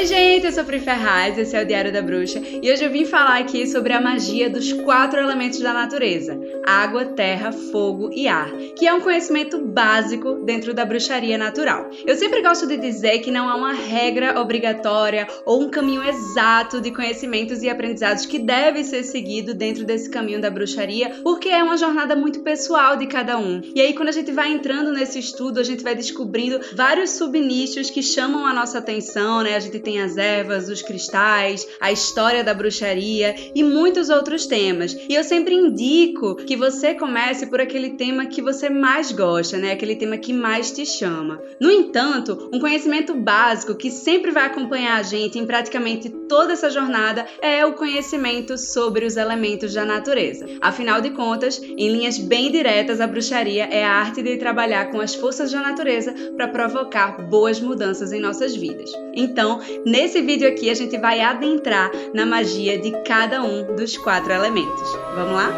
Oi, gente, eu sou Pri Ferraz, esse é o Diário da Bruxa e hoje eu vim falar aqui sobre a magia dos quatro elementos da natureza: água, terra, fogo e ar, que é um conhecimento básico dentro da bruxaria natural. Eu sempre gosto de dizer que não há uma regra obrigatória ou um caminho exato de conhecimentos e aprendizados que deve ser seguido dentro desse caminho da bruxaria, porque é uma jornada muito pessoal de cada um. E aí, quando a gente vai entrando nesse estudo, a gente vai descobrindo vários subnichos que chamam a nossa atenção, né? A gente tem as ervas, os cristais, a história da bruxaria e muitos outros temas. E eu sempre indico que você comece por aquele tema que você mais gosta, né? Aquele tema que mais te chama. No entanto, um conhecimento básico que sempre vai acompanhar a gente em praticamente toda essa jornada é o conhecimento sobre os elementos da natureza. Afinal de contas, em linhas bem diretas, a bruxaria é a arte de trabalhar com as forças da natureza para provocar boas mudanças em nossas vidas. Então, Nesse vídeo aqui a gente vai adentrar na magia de cada um dos quatro elementos. Vamos lá?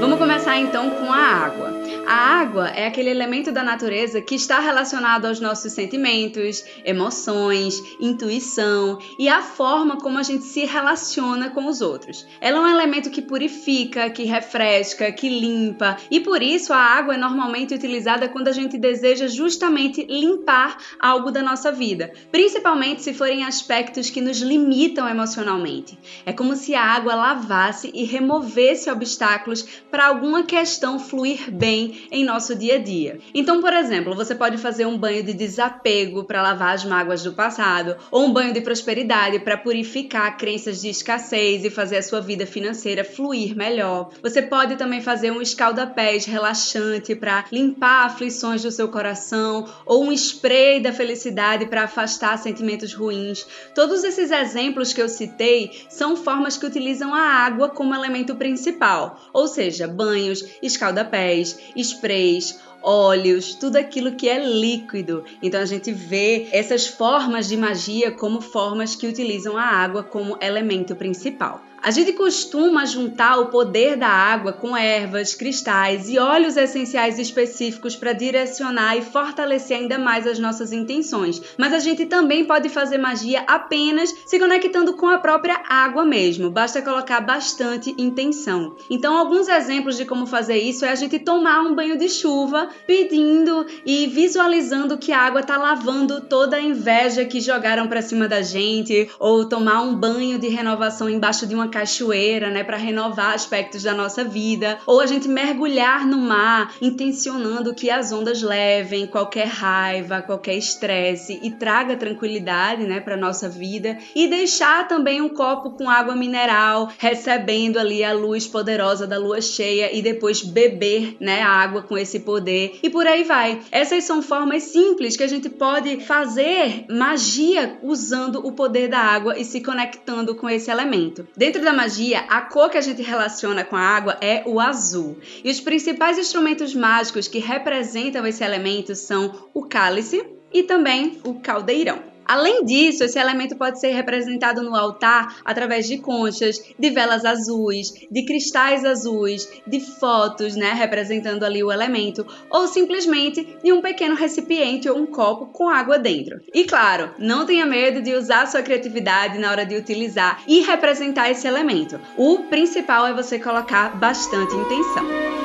Vamos começar então com a água. A água é aquele elemento da natureza que está relacionado aos nossos sentimentos, emoções, intuição e a forma como a gente se relaciona com os outros. Ela é um elemento que purifica, que refresca, que limpa e por isso a água é normalmente utilizada quando a gente deseja justamente limpar algo da nossa vida, principalmente se forem aspectos que nos limitam emocionalmente. É como se a água lavasse e removesse obstáculos para alguma questão fluir bem em nosso dia a dia. Então, por exemplo, você pode fazer um banho de desapego para lavar as mágoas do passado, ou um banho de prosperidade para purificar crenças de escassez e fazer a sua vida financeira fluir melhor. Você pode também fazer um escalda-pés relaxante para limpar aflições do seu coração, ou um spray da felicidade para afastar sentimentos ruins. Todos esses exemplos que eu citei são formas que utilizam a água como elemento principal, ou seja, banhos, escalda-pés, sprays, óleos, tudo aquilo que é líquido. Então a gente vê essas formas de magia como formas que utilizam a água como elemento principal. A gente costuma juntar o poder da água com ervas, cristais e óleos essenciais específicos para direcionar e fortalecer ainda mais as nossas intenções. Mas a gente também pode fazer magia apenas se conectando com a própria água mesmo. Basta colocar bastante intenção. Então, alguns exemplos de como fazer isso é a gente tomar um banho de chuva, pedindo e visualizando que a água está lavando toda a inveja que jogaram para cima da gente, ou tomar um banho de renovação embaixo de uma cachoeira, né, para renovar aspectos da nossa vida, ou a gente mergulhar no mar, intencionando que as ondas levem qualquer raiva, qualquer estresse e traga tranquilidade, né, para nossa vida, e deixar também um copo com água mineral, recebendo ali a luz poderosa da lua cheia e depois beber, né, a água com esse poder e por aí vai. Essas são formas simples que a gente pode fazer magia usando o poder da água e se conectando com esse elemento. Dentro Dentro da magia, a cor que a gente relaciona com a água é o azul. E os principais instrumentos mágicos que representam esse elemento são o cálice e também o caldeirão. Além disso, esse elemento pode ser representado no altar através de conchas, de velas azuis, de cristais azuis, de fotos, né, representando ali o elemento, ou simplesmente de um pequeno recipiente ou um copo com água dentro. E claro, não tenha medo de usar sua criatividade na hora de utilizar e representar esse elemento. O principal é você colocar bastante intenção.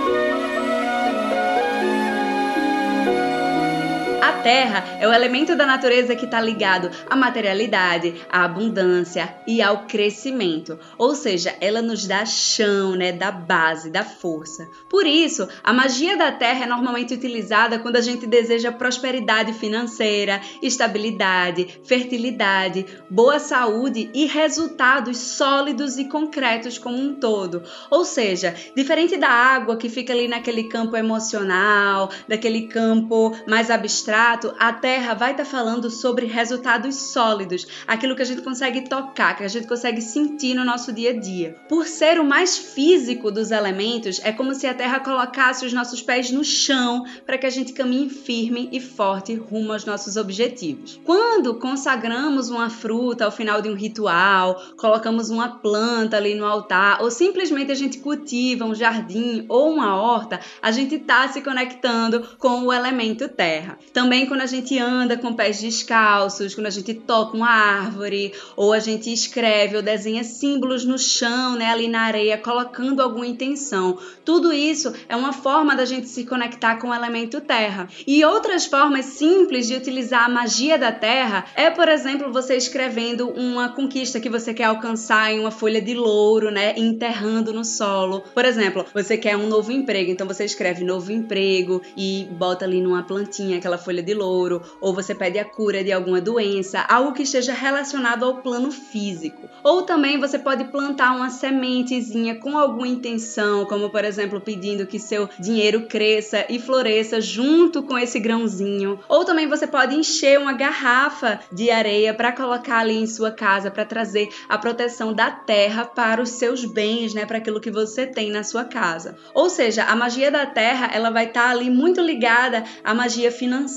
Terra é o elemento da natureza que está ligado à materialidade, à abundância e ao crescimento. Ou seja, ela nos dá chão, né, da base, da força. Por isso, a magia da terra é normalmente utilizada quando a gente deseja prosperidade financeira, estabilidade, fertilidade, boa saúde e resultados sólidos e concretos como um todo. Ou seja, diferente da água que fica ali naquele campo emocional, daquele campo mais abstrato a Terra vai estar tá falando sobre resultados sólidos, aquilo que a gente consegue tocar, que a gente consegue sentir no nosso dia a dia. Por ser o mais físico dos elementos, é como se a Terra colocasse os nossos pés no chão para que a gente caminhe firme e forte rumo aos nossos objetivos. Quando consagramos uma fruta ao final de um ritual, colocamos uma planta ali no altar, ou simplesmente a gente cultiva um jardim ou uma horta, a gente está se conectando com o elemento terra. Também quando a gente anda com pés descalços, quando a gente toca uma árvore, ou a gente escreve ou desenha símbolos no chão, né, ali na areia, colocando alguma intenção. Tudo isso é uma forma da gente se conectar com o elemento terra. E outras formas simples de utilizar a magia da terra é, por exemplo, você escrevendo uma conquista que você quer alcançar em uma folha de louro, né, enterrando no solo. Por exemplo, você quer um novo emprego, então você escreve novo emprego e bota ali numa plantinha aquela folha de louro, ou você pede a cura de alguma doença, algo que esteja relacionado ao plano físico. Ou também você pode plantar uma sementezinha com alguma intenção, como por exemplo pedindo que seu dinheiro cresça e floresça junto com esse grãozinho. Ou também você pode encher uma garrafa de areia para colocar ali em sua casa para trazer a proteção da terra para os seus bens, né, para aquilo que você tem na sua casa. Ou seja, a magia da terra, ela vai estar tá ali muito ligada à magia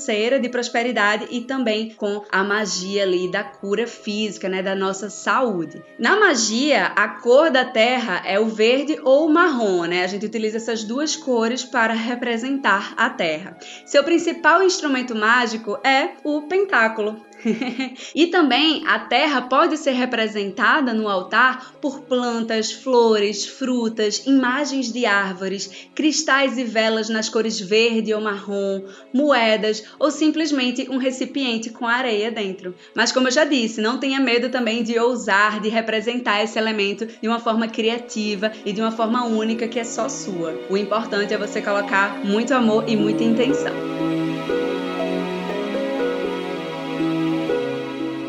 financeira de prosperidade e também com a magia ali da cura física, né, da nossa saúde. Na magia, a cor da terra é o verde ou o marrom, né? A gente utiliza essas duas cores para representar a terra. Seu principal instrumento mágico é o pentáculo. e também a terra pode ser representada no altar por plantas, flores, frutas, imagens de árvores, cristais e velas nas cores verde ou marrom, moedas ou simplesmente um recipiente com areia dentro. Mas como eu já disse, não tenha medo também de ousar, de representar esse elemento de uma forma criativa e de uma forma única que é só sua. O importante é você colocar muito amor e muita intenção.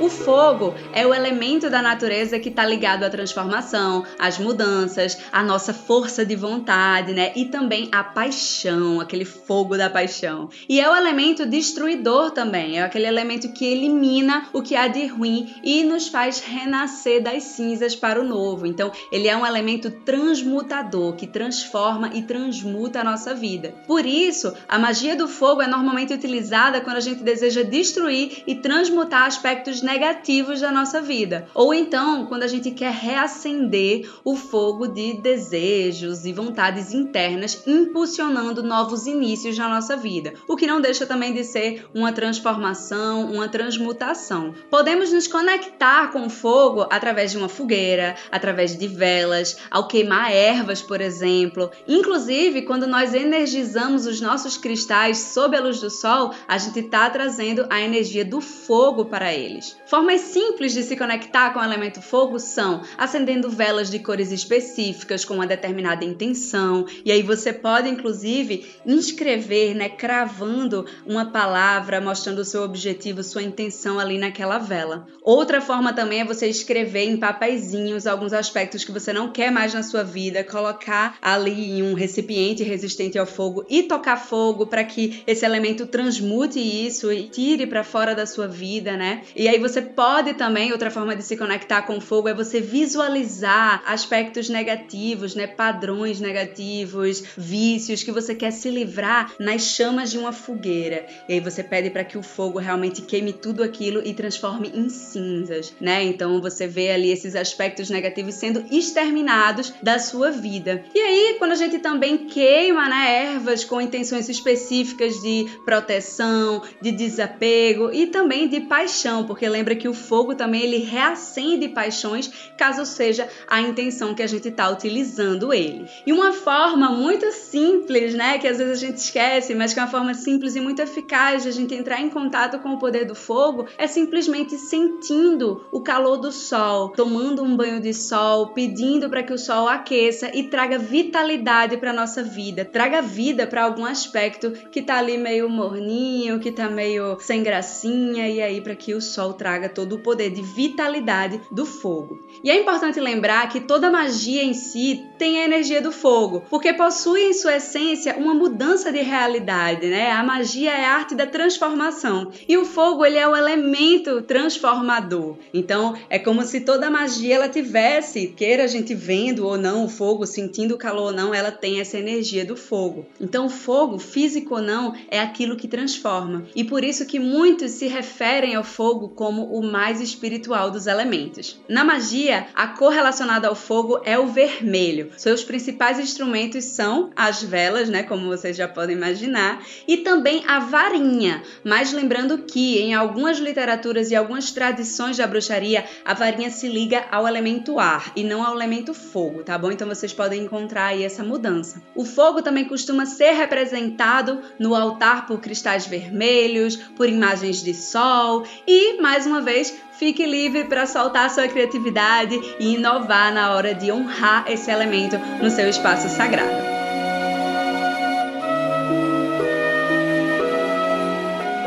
O fogo é o elemento da natureza que está ligado à transformação, às mudanças, à nossa força de vontade, né? E também à paixão, aquele fogo da paixão. E é o elemento destruidor também, é aquele elemento que elimina o que há de ruim e nos faz renascer das cinzas para o novo. Então, ele é um elemento transmutador que transforma e transmuta a nossa vida. Por isso, a magia do fogo é normalmente utilizada quando a gente deseja destruir e transmutar aspectos negativos negativos da nossa vida. Ou então, quando a gente quer reacender o fogo de desejos e vontades internas, impulsionando novos inícios na nossa vida. O que não deixa também de ser uma transformação, uma transmutação. Podemos nos conectar com o fogo através de uma fogueira, através de velas, ao queimar ervas, por exemplo. Inclusive, quando nós energizamos os nossos cristais sob a luz do sol, a gente está trazendo a energia do fogo para eles. Formas simples de se conectar com o elemento fogo são acendendo velas de cores específicas com uma determinada intenção, e aí você pode inclusive inscrever, né, cravando uma palavra mostrando o seu objetivo, sua intenção ali naquela vela. Outra forma também é você escrever em papeizinhos alguns aspectos que você não quer mais na sua vida, colocar ali em um recipiente resistente ao fogo e tocar fogo para que esse elemento transmute isso e tire para fora da sua vida, né? E aí você você pode também, outra forma de se conectar com o fogo é você visualizar aspectos negativos, né, padrões negativos, vícios que você quer se livrar nas chamas de uma fogueira. E aí você pede para que o fogo realmente queime tudo aquilo e transforme em cinzas, né? Então você vê ali esses aspectos negativos sendo exterminados da sua vida. E aí, quando a gente também queima, né, ervas com intenções específicas de proteção, de desapego e também de paixão, porque lembra lembra que o fogo também ele reacende paixões, caso seja a intenção que a gente está utilizando ele. E uma forma muito simples, né, que às vezes a gente esquece, mas que é uma forma simples e muito eficaz de a gente entrar em contato com o poder do fogo é simplesmente sentindo o calor do sol, tomando um banho de sol, pedindo para que o sol aqueça e traga vitalidade para nossa vida, traga vida para algum aspecto que tá ali meio morninho, que tá meio sem gracinha e aí para que o sol traga traga todo o poder de vitalidade do fogo. E é importante lembrar que toda magia em si tem a energia do fogo, porque possui em sua essência uma mudança de realidade, né? A magia é a arte da transformação e o fogo ele é o elemento transformador. Então é como se toda magia ela tivesse, queira a gente vendo ou não o fogo, sentindo o calor ou não, ela tem essa energia do fogo. Então o fogo, físico ou não, é aquilo que transforma. E por isso que muitos se referem ao fogo como o mais espiritual dos elementos. Na magia, a cor relacionada ao fogo é o vermelho. Seus principais instrumentos são as velas, né, como vocês já podem imaginar, e também a varinha. Mas lembrando que em algumas literaturas e algumas tradições da bruxaria, a varinha se liga ao elemento ar e não ao elemento fogo, tá bom? Então vocês podem encontrar aí essa mudança. O fogo também costuma ser representado no altar por cristais vermelhos, por imagens de sol e, mais uma vez, fique livre para soltar sua criatividade e inovar na hora de honrar esse elemento no seu espaço sagrado.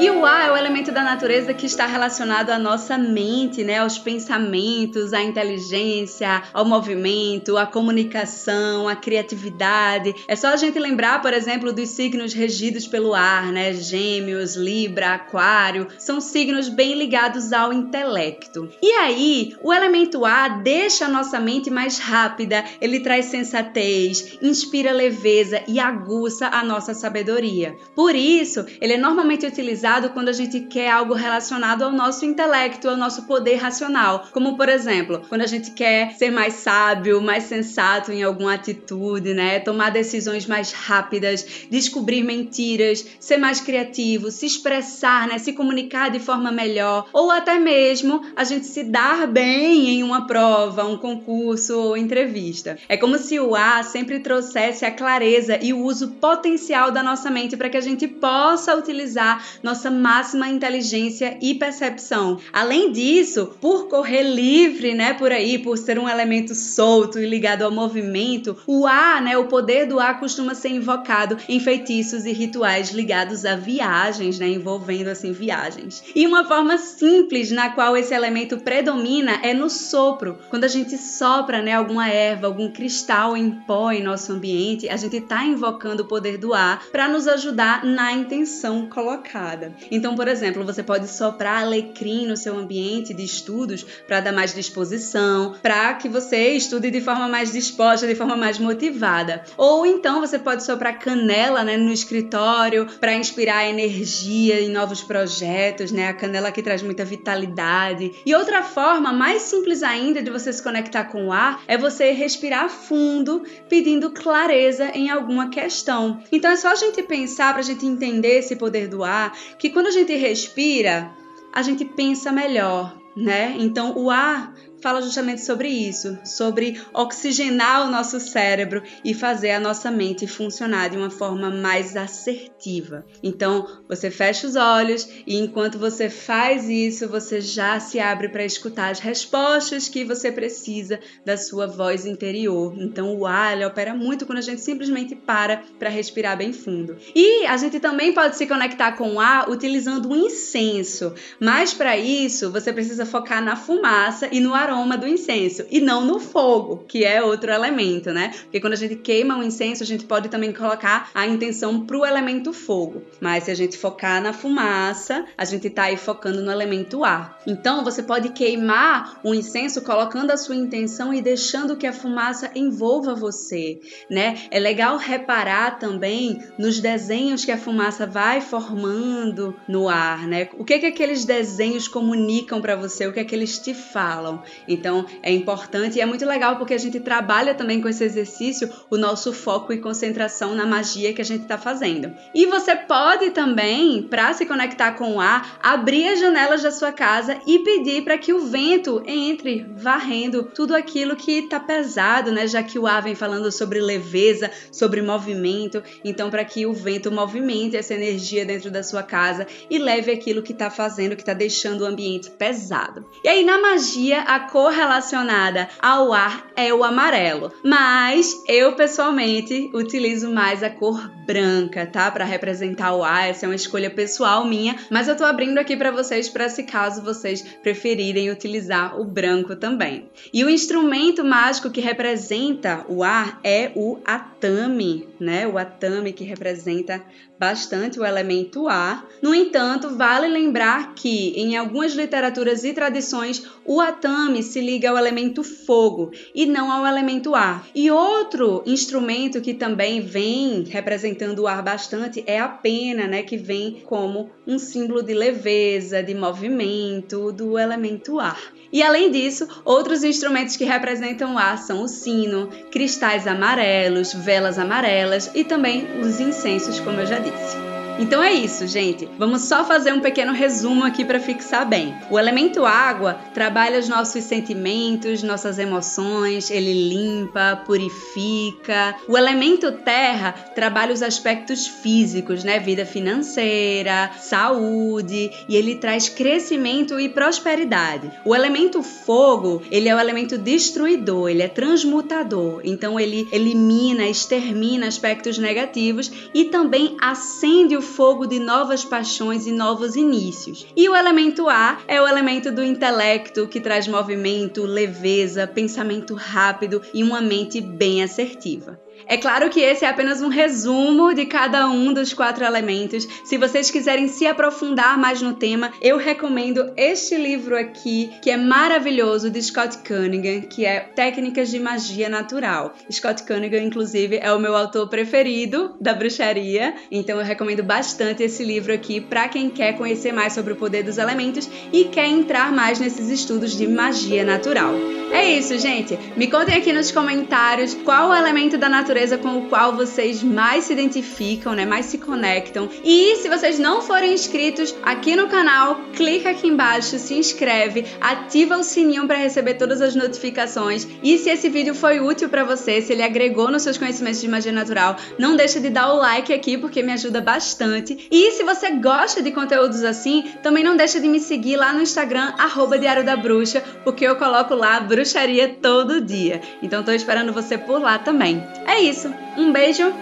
E o ar é o elemento da natureza que está relacionado à nossa mente, né? Aos pensamentos, à inteligência, ao movimento, à comunicação, à criatividade. É só a gente lembrar, por exemplo, dos signos regidos pelo ar, né? Gêmeos, Libra, Aquário, são signos bem ligados ao intelecto. E aí, o elemento ar deixa a nossa mente mais rápida, ele traz sensatez, inspira leveza e aguça a nossa sabedoria. Por isso, ele é normalmente utilizado quando a gente quer algo relacionado ao nosso intelecto, ao nosso poder racional. Como, por exemplo, quando a gente quer ser mais sábio, mais sensato em alguma atitude, né? Tomar decisões mais rápidas, descobrir mentiras, ser mais criativo, se expressar, né? Se comunicar de forma melhor, ou até mesmo a gente se dar bem em uma prova, um concurso ou entrevista. É como se o A sempre trouxesse a clareza e o uso potencial da nossa mente para que a gente possa utilizar nossa nossa máxima inteligência e percepção. Além disso, por correr livre, né, por aí, por ser um elemento solto e ligado ao movimento, o ar, né, o poder do ar costuma ser invocado em feitiços e rituais ligados a viagens, né, envolvendo assim viagens. E uma forma simples na qual esse elemento predomina é no sopro. Quando a gente sopra, né, alguma erva, algum cristal em pó em nosso ambiente, a gente está invocando o poder do ar para nos ajudar na intenção colocada. Então, por exemplo, você pode soprar alecrim no seu ambiente de estudos para dar mais disposição, para que você estude de forma mais disposta, de forma mais motivada. Ou então você pode soprar canela né, no escritório para inspirar energia em novos projetos, né? A canela que traz muita vitalidade. E outra forma, mais simples ainda de você se conectar com o ar, é você respirar fundo, pedindo clareza em alguma questão. Então é só a gente pensar para a gente entender esse poder do ar que quando a gente respira, a gente pensa melhor, né? Então o ar fala justamente sobre isso, sobre oxigenar o nosso cérebro e fazer a nossa mente funcionar de uma forma mais assertiva. Então, você fecha os olhos e enquanto você faz isso, você já se abre para escutar as respostas que você precisa da sua voz interior. Então, o ar opera muito quando a gente simplesmente para para respirar bem fundo. E a gente também pode se conectar com o ar utilizando um incenso, mas para isso você precisa focar na fumaça e no aroma aroma do incenso e não no fogo, que é outro elemento, né? Porque quando a gente queima um incenso, a gente pode também colocar a intenção pro elemento fogo. Mas se a gente focar na fumaça, a gente tá aí focando no elemento ar. Então você pode queimar um incenso colocando a sua intenção e deixando que a fumaça envolva você, né? É legal reparar também nos desenhos que a fumaça vai formando no ar, né? O que que aqueles desenhos comunicam para você? O que é que eles te falam? Então é importante e é muito legal porque a gente trabalha também com esse exercício o nosso foco e concentração na magia que a gente está fazendo. E você pode também, para se conectar com o ar, abrir as janelas da sua casa e pedir para que o vento entre varrendo tudo aquilo que está pesado, né? Já que o ar vem falando sobre leveza, sobre movimento, então para que o vento movimente essa energia dentro da sua casa e leve aquilo que está fazendo, que está deixando o ambiente pesado. E aí na magia a cor relacionada ao ar é o amarelo. Mas eu pessoalmente utilizo mais a cor branca, tá? Para representar o ar. Essa é uma escolha pessoal minha, mas eu tô abrindo aqui para vocês para se caso vocês preferirem utilizar o branco também. E o instrumento mágico que representa o ar é o atame, né? O atame que representa bastante o elemento ar. No entanto, vale lembrar que em algumas literaturas e tradições o atame se liga ao elemento fogo e não ao elemento ar. E outro instrumento que também vem representando o ar bastante é a pena, né, que vem como um símbolo de leveza, de movimento do elemento ar. E além disso, outros instrumentos que representam o ar são o sino, cristais amarelos, velas amarelas e também os incensos, como eu já disse. It's Então é isso, gente. Vamos só fazer um pequeno resumo aqui para fixar bem. O elemento água trabalha os nossos sentimentos, nossas emoções, ele limpa, purifica. O elemento terra trabalha os aspectos físicos, né? Vida financeira, saúde, e ele traz crescimento e prosperidade. O elemento fogo, ele é o elemento destruidor, ele é transmutador. Então ele elimina, extermina aspectos negativos e também acende o fogo de novas paixões e novos inícios. E o elemento ar é o elemento do intelecto que traz movimento, leveza, pensamento rápido e uma mente bem assertiva. É claro que esse é apenas um resumo de cada um dos quatro elementos. Se vocês quiserem se aprofundar mais no tema, eu recomendo este livro aqui, que é maravilhoso, de Scott Cunningham, que é Técnicas de Magia Natural. Scott Cunningham, inclusive, é o meu autor preferido da bruxaria, então eu recomendo bastante esse livro aqui para quem quer conhecer mais sobre o poder dos elementos e quer entrar mais nesses estudos de magia natural. É isso, gente. Me contem aqui nos comentários qual o elemento da natureza natureza com o qual vocês mais se identificam, né? Mais se conectam. E se vocês não forem inscritos aqui no canal, clica aqui embaixo, se inscreve, ativa o sininho para receber todas as notificações. E se esse vídeo foi útil para você, se ele agregou nos seus conhecimentos de magia natural, não deixa de dar o like aqui porque me ajuda bastante. E se você gosta de conteúdos assim, também não deixa de me seguir lá no Instagram Diário da Bruxa, porque eu coloco lá bruxaria todo dia. Então tô esperando você por lá também. É isso. Um beijo,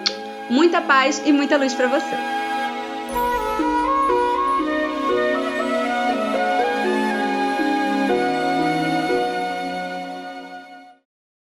muita paz e muita luz para você.